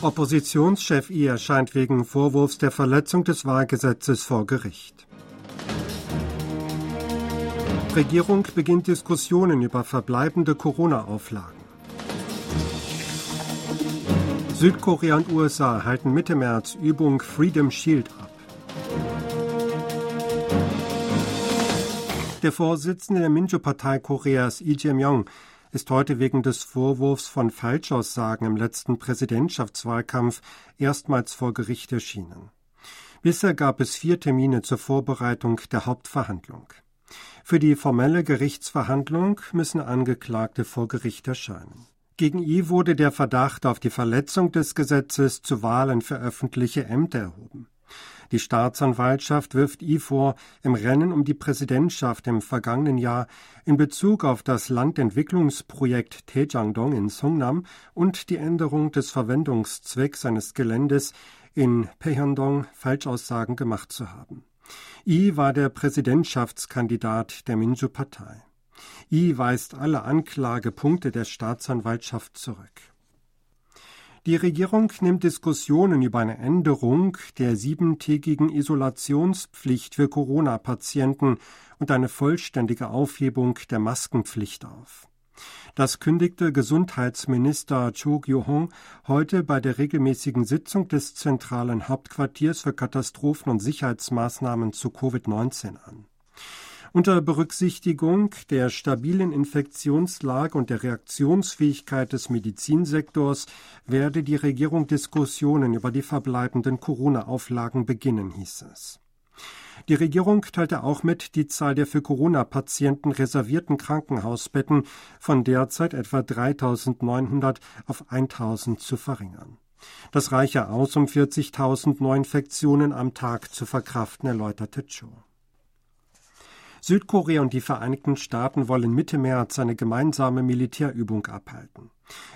Oppositionschef I erscheint wegen Vorwurfs der Verletzung des Wahlgesetzes vor Gericht. Regierung beginnt Diskussionen über verbleibende Corona-Auflagen. Südkorea und USA halten Mitte März Übung Freedom Shield ab. Der Vorsitzende der Minjo-Partei Koreas, Lee Jae-myung, ist heute wegen des Vorwurfs von Falschaussagen im letzten Präsidentschaftswahlkampf erstmals vor Gericht erschienen. Bisher gab es vier Termine zur Vorbereitung der Hauptverhandlung. Für die formelle Gerichtsverhandlung müssen Angeklagte vor Gericht erscheinen. Gegen ihn wurde der Verdacht auf die Verletzung des Gesetzes zu Wahlen für öffentliche Ämter erhoben. Die Staatsanwaltschaft wirft I vor, im Rennen um die Präsidentschaft im vergangenen Jahr in Bezug auf das Landentwicklungsprojekt Taejangdong in Songnam und die Änderung des Verwendungszwecks seines Geländes in Pehyondong Falschaussagen gemacht zu haben. I war der Präsidentschaftskandidat der Minju-Partei. I weist alle Anklagepunkte der Staatsanwaltschaft zurück. Die Regierung nimmt Diskussionen über eine Änderung der siebentägigen Isolationspflicht für Corona-Patienten und eine vollständige Aufhebung der Maskenpflicht auf. Das kündigte Gesundheitsminister Cho Kyo-hong heute bei der regelmäßigen Sitzung des zentralen Hauptquartiers für Katastrophen und Sicherheitsmaßnahmen zu Covid-19 an. Unter Berücksichtigung der stabilen Infektionslage und der Reaktionsfähigkeit des Medizinsektors werde die Regierung Diskussionen über die verbleibenden Corona-Auflagen beginnen, hieß es. Die Regierung teilte auch mit, die Zahl der für Corona-Patienten reservierten Krankenhausbetten von derzeit etwa 3.900 auf 1.000 zu verringern. Das reiche aus, um 40.000 Neuinfektionen am Tag zu verkraften, erläuterte Cho. Südkorea und die Vereinigten Staaten wollen Mitte März eine gemeinsame Militärübung abhalten.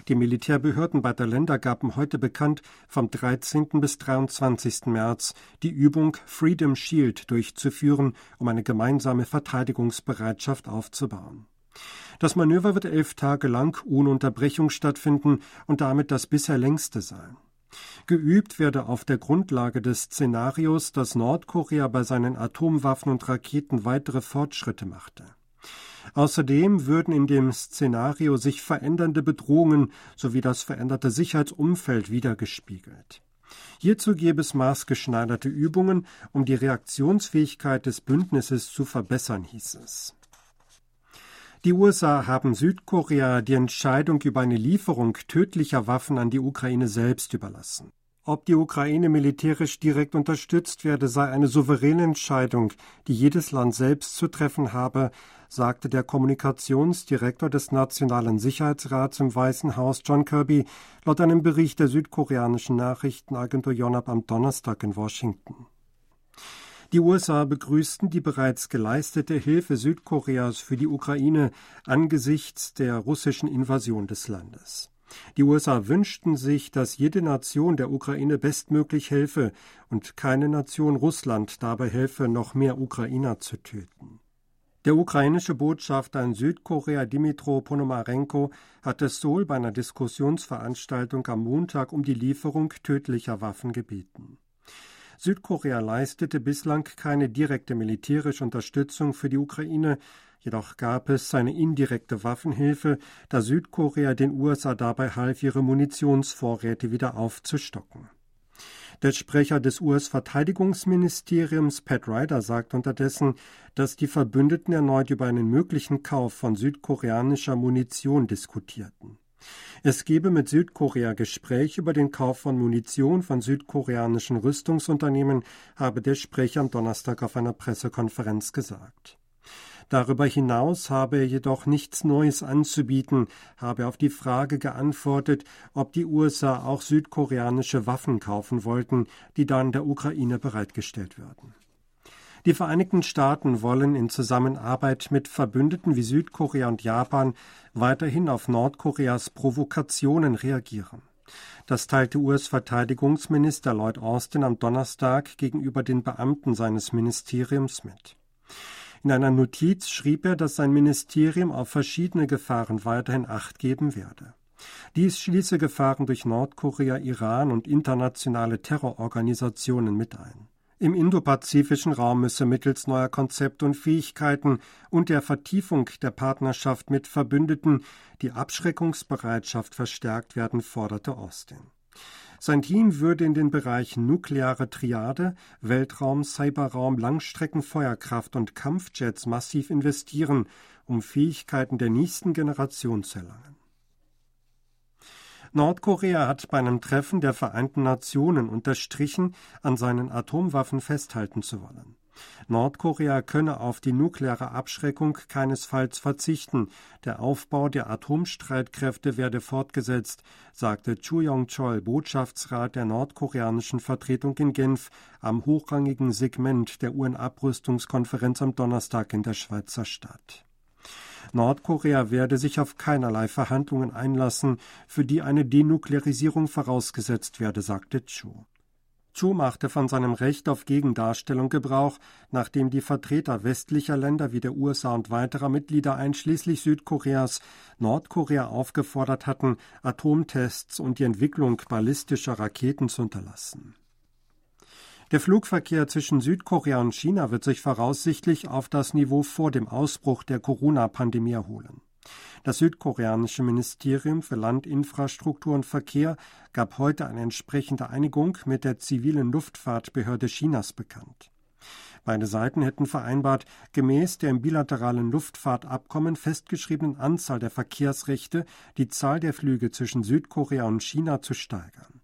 Die Militärbehörden beider Länder gaben heute bekannt, vom 13. bis 23. März die Übung Freedom Shield durchzuführen, um eine gemeinsame Verteidigungsbereitschaft aufzubauen. Das Manöver wird elf Tage lang ohne Unterbrechung stattfinden und damit das bisher längste sein. Geübt werde auf der Grundlage des Szenarios, dass Nordkorea bei seinen Atomwaffen und Raketen weitere Fortschritte machte. Außerdem würden in dem Szenario sich verändernde Bedrohungen sowie das veränderte Sicherheitsumfeld wiedergespiegelt. Hierzu gäbe es maßgeschneiderte Übungen, um die Reaktionsfähigkeit des Bündnisses zu verbessern, hieß es. Die USA haben Südkorea die Entscheidung über eine Lieferung tödlicher Waffen an die Ukraine selbst überlassen. Ob die Ukraine militärisch direkt unterstützt werde, sei eine souveräne Entscheidung, die jedes Land selbst zu treffen habe, sagte der Kommunikationsdirektor des Nationalen Sicherheitsrats im Weißen Haus John Kirby laut einem Bericht der südkoreanischen Nachrichtenagentur Yonhap am Donnerstag in Washington. Die USA begrüßten die bereits geleistete Hilfe Südkoreas für die Ukraine angesichts der russischen Invasion des Landes. Die USA wünschten sich, dass jede Nation der Ukraine bestmöglich helfe und keine Nation Russland dabei helfe, noch mehr Ukrainer zu töten. Der ukrainische Botschafter in Südkorea Dimitro Ponomarenko hat es Seoul bei einer Diskussionsveranstaltung am Montag um die Lieferung tödlicher Waffen gebeten. Südkorea leistete bislang keine direkte militärische Unterstützung für die Ukraine, jedoch gab es eine indirekte Waffenhilfe, da Südkorea den USA dabei half, ihre Munitionsvorräte wieder aufzustocken. Der Sprecher des US-Verteidigungsministeriums Pat Ryder sagt unterdessen, dass die Verbündeten erneut über einen möglichen Kauf von südkoreanischer Munition diskutierten. Es gebe mit Südkorea Gespräche über den Kauf von Munition von südkoreanischen Rüstungsunternehmen, habe der Sprecher am Donnerstag auf einer Pressekonferenz gesagt. Darüber hinaus habe er jedoch nichts Neues anzubieten, habe auf die Frage geantwortet, ob die USA auch südkoreanische Waffen kaufen wollten, die dann der Ukraine bereitgestellt würden. Die Vereinigten Staaten wollen in Zusammenarbeit mit Verbündeten wie Südkorea und Japan weiterhin auf Nordkoreas Provokationen reagieren. Das teilte US-Verteidigungsminister Lloyd Austin am Donnerstag gegenüber den Beamten seines Ministeriums mit. In einer Notiz schrieb er, dass sein Ministerium auf verschiedene Gefahren weiterhin Acht geben werde. Dies schließe Gefahren durch Nordkorea, Iran und internationale Terrororganisationen mit ein. Im indopazifischen Raum müsse mittels neuer Konzepte und Fähigkeiten und der Vertiefung der Partnerschaft mit Verbündeten die Abschreckungsbereitschaft verstärkt werden, forderte Austin. Sein Team würde in den Bereichen nukleare Triade, Weltraum, Cyberraum, Langstreckenfeuerkraft und Kampfjets massiv investieren, um Fähigkeiten der nächsten Generation zu erlangen. Nordkorea hat bei einem Treffen der Vereinten Nationen unterstrichen, an seinen Atomwaffen festhalten zu wollen. Nordkorea könne auf die nukleare Abschreckung keinesfalls verzichten. Der Aufbau der Atomstreitkräfte werde fortgesetzt, sagte Chu Yong-chol, Botschaftsrat der nordkoreanischen Vertretung in Genf, am hochrangigen Segment der UN-Abrüstungskonferenz am Donnerstag in der Schweizer Stadt. Nordkorea werde sich auf keinerlei Verhandlungen einlassen, für die eine Denuklearisierung vorausgesetzt werde, sagte Chu. Chu machte von seinem Recht auf Gegendarstellung Gebrauch, nachdem die Vertreter westlicher Länder wie der USA und weiterer Mitglieder einschließlich Südkoreas Nordkorea aufgefordert hatten, Atomtests und die Entwicklung ballistischer Raketen zu unterlassen. Der Flugverkehr zwischen Südkorea und China wird sich voraussichtlich auf das Niveau vor dem Ausbruch der Corona-Pandemie erholen. Das südkoreanische Ministerium für Landinfrastruktur und Verkehr gab heute eine entsprechende Einigung mit der zivilen Luftfahrtbehörde Chinas bekannt. Beide Seiten hätten vereinbart, gemäß der im bilateralen Luftfahrtabkommen festgeschriebenen Anzahl der Verkehrsrechte die Zahl der Flüge zwischen Südkorea und China zu steigern.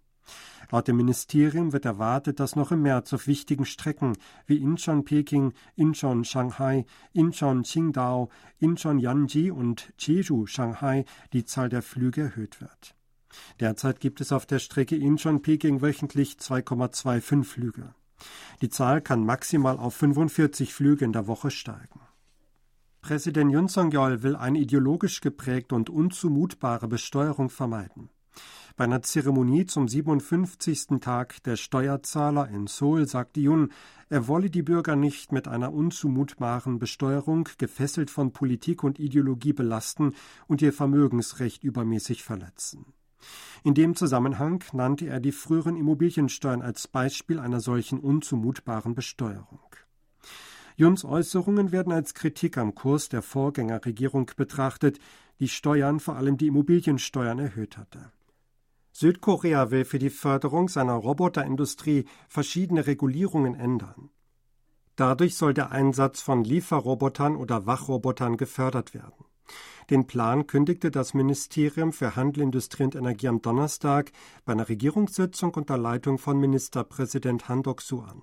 Laut dem Ministerium wird erwartet, dass noch im März auf wichtigen Strecken wie Incheon-Peking, Incheon-Shanghai, Incheon-Qingdao, Incheon-Yanji und Jeju-Shanghai die Zahl der Flüge erhöht wird. Derzeit gibt es auf der Strecke Incheon-Peking wöchentlich 2,25 Flüge. Die Zahl kann maximal auf 45 Flüge in der Woche steigen. Präsident Yun Song-yeol will eine ideologisch geprägte und unzumutbare Besteuerung vermeiden. Bei einer Zeremonie zum 57. Tag der Steuerzahler in Seoul sagte Yun, er wolle die Bürger nicht mit einer unzumutbaren Besteuerung, gefesselt von Politik und Ideologie belasten und ihr Vermögensrecht übermäßig verletzen. In dem Zusammenhang nannte er die früheren Immobiliensteuern als Beispiel einer solchen unzumutbaren Besteuerung. Juns Äußerungen werden als Kritik am Kurs der Vorgängerregierung betrachtet, die Steuern, vor allem die Immobiliensteuern, erhöht hatte. Südkorea will für die Förderung seiner Roboterindustrie verschiedene Regulierungen ändern. Dadurch soll der Einsatz von Lieferrobotern oder Wachrobotern gefördert werden. Den Plan kündigte das Ministerium für Handel, Industrie und Energie am Donnerstag bei einer Regierungssitzung unter Leitung von Ministerpräsident Han Dok-soo an.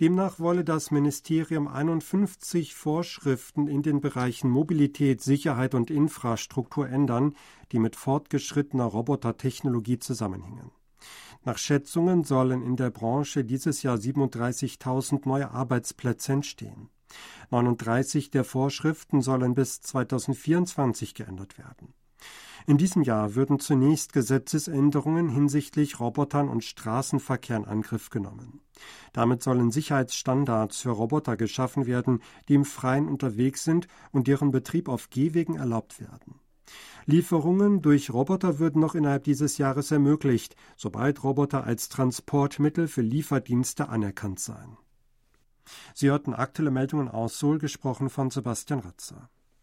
Demnach wolle das Ministerium 51 Vorschriften in den Bereichen Mobilität, Sicherheit und Infrastruktur ändern, die mit fortgeschrittener Robotertechnologie zusammenhängen. Nach Schätzungen sollen in der Branche dieses Jahr 37.000 neue Arbeitsplätze entstehen. 39 der Vorschriften sollen bis 2024 geändert werden. In diesem Jahr würden zunächst Gesetzesänderungen hinsichtlich Robotern und Straßenverkehr in Angriff genommen. Damit sollen Sicherheitsstandards für Roboter geschaffen werden, die im Freien unterwegs sind und deren Betrieb auf Gehwegen erlaubt werden. Lieferungen durch Roboter würden noch innerhalb dieses Jahres ermöglicht, sobald Roboter als Transportmittel für Lieferdienste anerkannt seien. Sie hörten aktuelle Meldungen aus Seoul, gesprochen von Sebastian Ratzer.